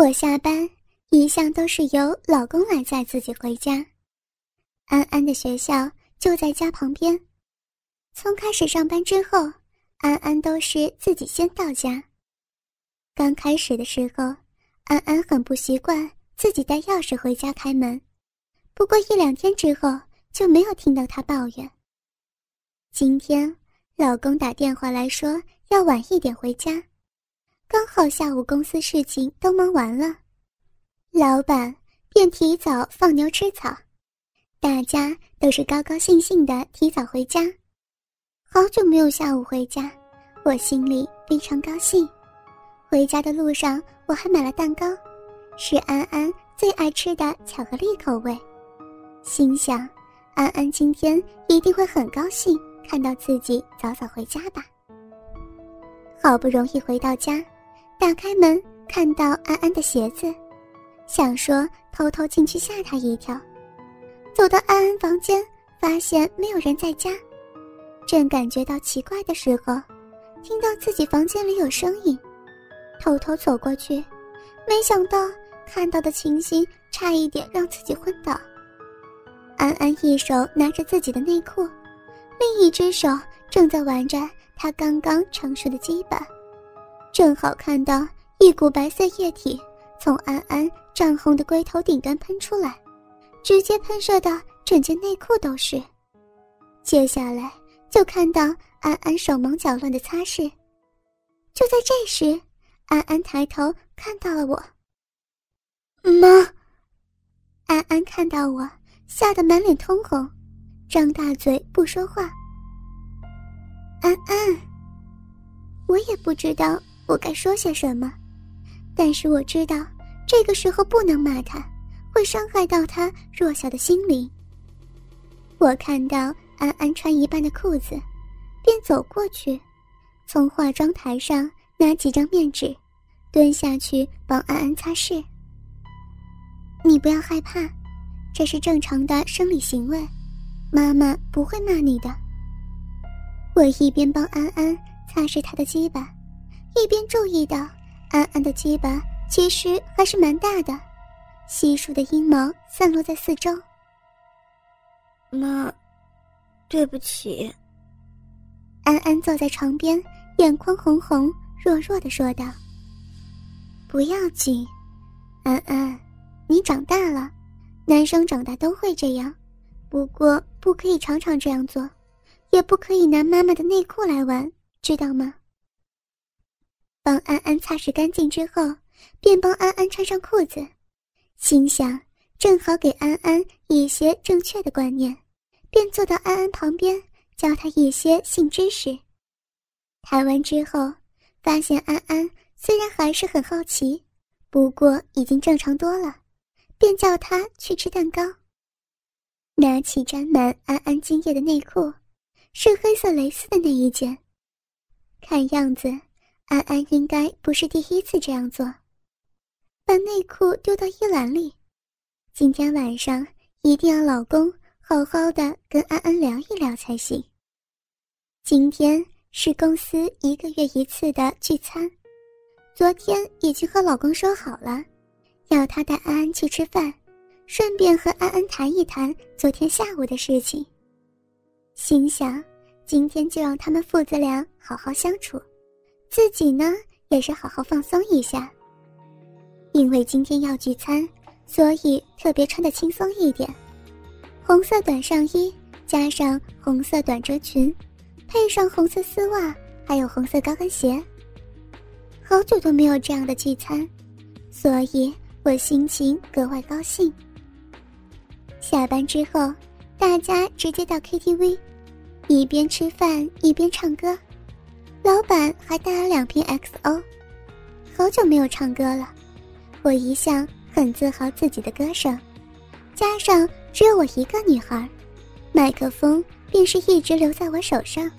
我下班一向都是由老公来载自己回家。安安的学校就在家旁边，从开始上班之后，安安都是自己先到家。刚开始的时候，安安很不习惯自己带钥匙回家开门，不过一两天之后就没有听到他抱怨。今天老公打电话来说要晚一点回家。刚好下午公司事情都忙完了，老板便提早放牛吃草，大家都是高高兴兴的提早回家。好久没有下午回家，我心里非常高兴。回家的路上我还买了蛋糕，是安安最爱吃的巧克力口味，心想安安今天一定会很高兴看到自己早早回家吧。好不容易回到家。打开门，看到安安的鞋子，想说偷偷进去吓她一跳。走到安安房间，发现没有人在家，正感觉到奇怪的时候，听到自己房间里有声音，偷偷走过去，没想到看到的情形差一点让自己昏倒。安安一手拿着自己的内裤，另一只手正在玩着她刚刚成熟的鸡巴。正好看到一股白色液体从安安涨红的龟头顶端喷出来，直接喷射到整件内裤都是。接下来就看到安安手忙脚乱的擦拭。就在这时，安安抬头看到了我。妈！安安看到我，吓得满脸通红，张大嘴不说话。安安，我也不知道。我该说些什么？但是我知道，这个时候不能骂他，会伤害到他弱小的心灵。我看到安安穿一半的裤子，便走过去，从化妆台上拿几张面纸，蹲下去帮安安擦拭。你不要害怕，这是正常的生理行为，妈妈不会骂你的。我一边帮安安擦拭她的鸡巴。一边注意到，安安的鸡巴其实还是蛮大的，稀疏的阴毛散落在四周。妈，对不起。安安坐在床边，眼眶红红，弱弱的说道：“不要紧，安安，你长大了，男生长大都会这样，不过不可以常常这样做，也不可以拿妈妈的内裤来玩，知道吗？”帮安安擦拭干净之后，便帮安安穿上裤子，心想正好给安安一些正确的观念，便坐到安安旁边教她一些性知识。谈完之后，发现安安虽然还是很好奇，不过已经正常多了，便叫她去吃蛋糕。拿起沾满安安精液的内裤，是黑色蕾丝的那一件，看样子。安安应该不是第一次这样做，把内裤丢到衣篮里。今天晚上一定要老公好好的跟安安聊一聊才行。今天是公司一个月一次的聚餐，昨天已经和老公说好了，要他带安安去吃饭，顺便和安安谈一谈昨天下午的事情。心想，今天就让他们父子俩好好相处。自己呢，也是好好放松一下。因为今天要聚餐，所以特别穿的轻松一点，红色短上衣加上红色短褶裙，配上红色丝袜，还有红色高跟鞋。好久都没有这样的聚餐，所以我心情格外高兴。下班之后，大家直接到 KTV，一边吃饭一边唱歌。老板还带了两瓶 XO，好久没有唱歌了。我一向很自豪自己的歌声，加上只有我一个女孩，麦克风便是一直留在我手上。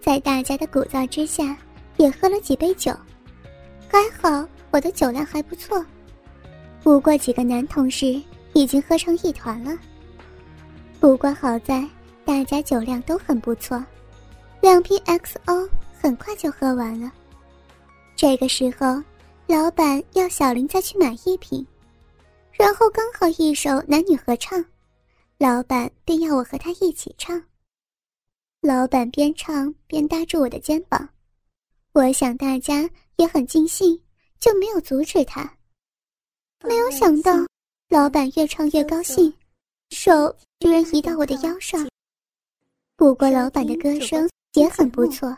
在大家的鼓噪之下，也喝了几杯酒，还好我的酒量还不错。不过几个男同事已经喝成一团了。不过好在大家酒量都很不错，两瓶 XO。很快就喝完了。这个时候，老板要小林再去买一瓶，然后刚好一首男女合唱，老板便要我和他一起唱。老板边唱边搭住我的肩膀，我想大家也很尽兴，就没有阻止他。没有想到，老板越唱越高兴，手居然移到我的腰上。不过，老板的歌声也很不错，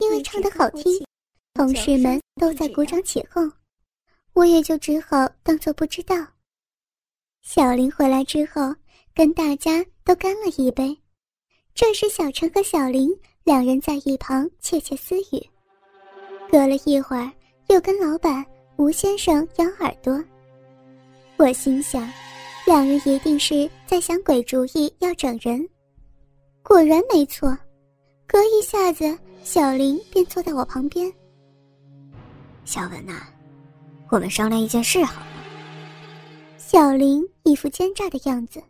因为唱得好听，同事们都在鼓掌起哄，我也就只好当做不知道。小林回来之后，跟大家都干了一杯。这时，小陈和小林两人在一旁窃窃私语。隔了一会儿，又跟老板吴先生咬耳朵。我心想，两人一定是在想鬼主意要整人。果然没错，隔一下子，小林便坐在我旁边。小文呐，我们商量一件事好吗？小林一副奸诈的样子，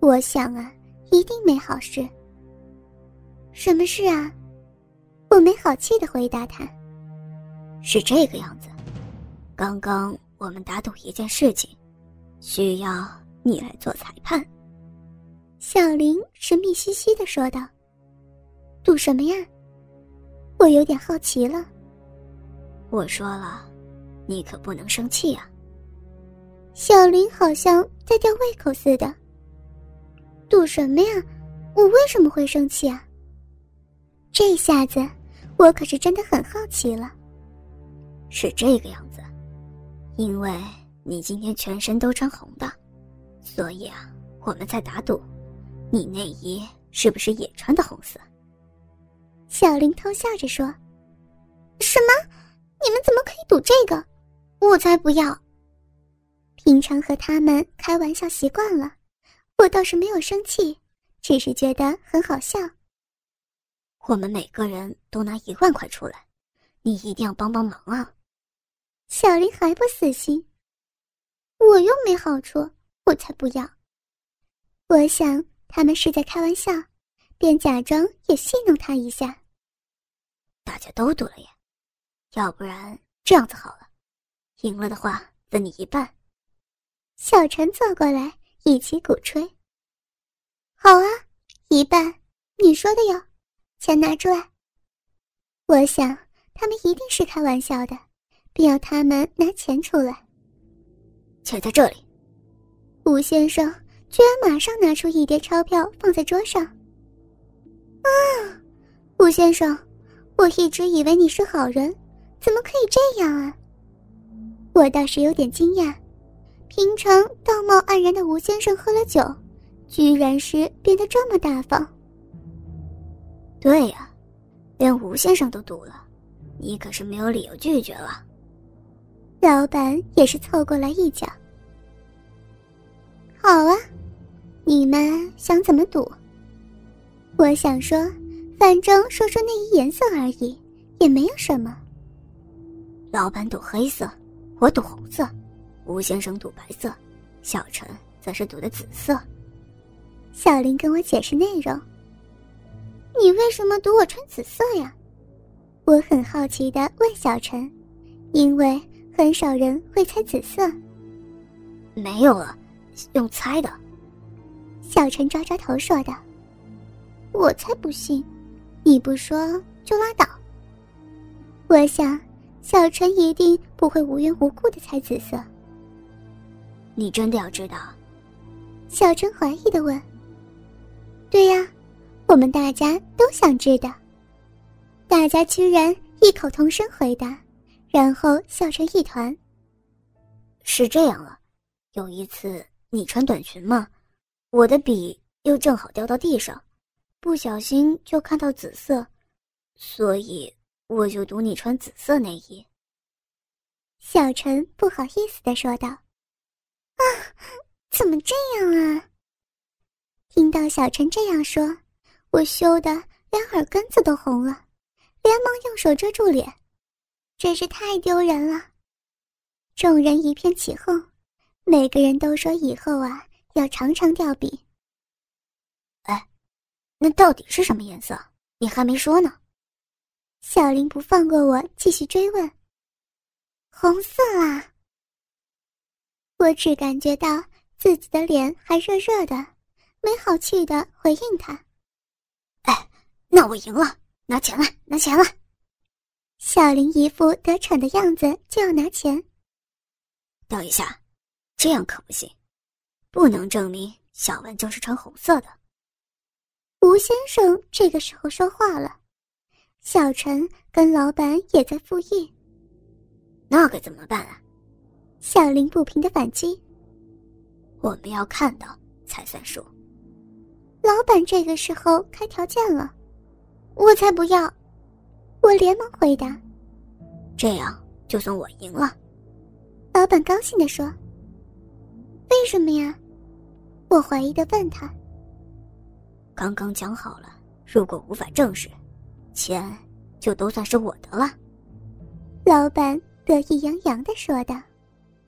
我想啊，一定没好事。什么事啊？我没好气的回答他。是这个样子，刚刚我们打赌一件事情，需要你来做裁判。小林神秘兮兮的说道：“赌什么呀？”我有点好奇了。我说了，你可不能生气啊。小林好像在吊胃口似的。赌什么呀？我为什么会生气啊？这下子，我可是真的很好奇了。是这个样子，因为你今天全身都穿红的，所以啊，我们在打赌。你内衣是不是也穿的红色？小林偷笑着说：“什么？你们怎么可以赌这个？我才不要！平常和他们开玩笑习惯了，我倒是没有生气，只是觉得很好笑。我们每个人都拿一万块出来，你一定要帮帮忙啊！”小林还不死心：“我又没好处，我才不要！我想。”他们是在开玩笑，便假装也戏弄他一下。大家都赌了耶，要不然这样子好了，赢了的话分你一半。小陈走过来，一起鼓吹。好啊，一半，你说的哟，钱拿出来。我想他们一定是开玩笑的，便要他们拿钱出来。钱在这里，吴先生。居然马上拿出一叠钞票放在桌上。啊，吴先生，我一直以为你是好人，怎么可以这样啊？我倒是有点惊讶，平常道貌岸然的吴先生喝了酒，居然是变得这么大方。对呀，连吴先生都赌了，你可是没有理由拒绝了。老板也是凑过来一脚。好啊。你们想怎么赌？我想说，反正说说内衣颜色而已，也没有什么。老板赌黑色，我赌红色，吴先生赌白色，小陈则是赌的紫色。小林跟我解释内容。你为什么赌我穿紫色呀？我很好奇的问小陈，因为很少人会猜紫色。没有了，用猜的。小陈抓抓头说道：“我才不信，你不说就拉倒。我想，小陈一定不会无缘无故的猜紫色。你真的要知道？”小陈怀疑的问。“对呀，我们大家都想知道。”大家居然异口同声回答，然后笑成一团。是这样啊，有一次你穿短裙嘛？我的笔又正好掉到地上，不小心就看到紫色，所以我就赌你穿紫色内衣。小陈不好意思的说道：“啊，怎么这样啊？”听到小陈这样说，我羞得连耳根子都红了，连忙用手遮住脸，真是太丢人了。众人一片起哄，每个人都说以后啊。要常常掉笔。那到底是什么颜色？你还没说呢。小林不放过我，继续追问。红色啊！我只感觉到自己的脸还热热的，没好气的回应他：“哎，那我赢了，拿钱来，拿钱来！”小林一副得逞的样子，就要拿钱。等一下，这样可不行，不能证明小文就是穿红色的。吴先生这个时候说话了，小陈跟老板也在附议。那该怎么办啊？小林不平的反击：“我们要看到才算数。”老板这个时候开条件了，我才不要！我连忙回答：“这样就算我赢了。”老板高兴的说：“为什么呀？”我怀疑的问他：“刚刚讲好了，如果无法证实，钱就都算是我的了。”老板。得意洋洋的说道。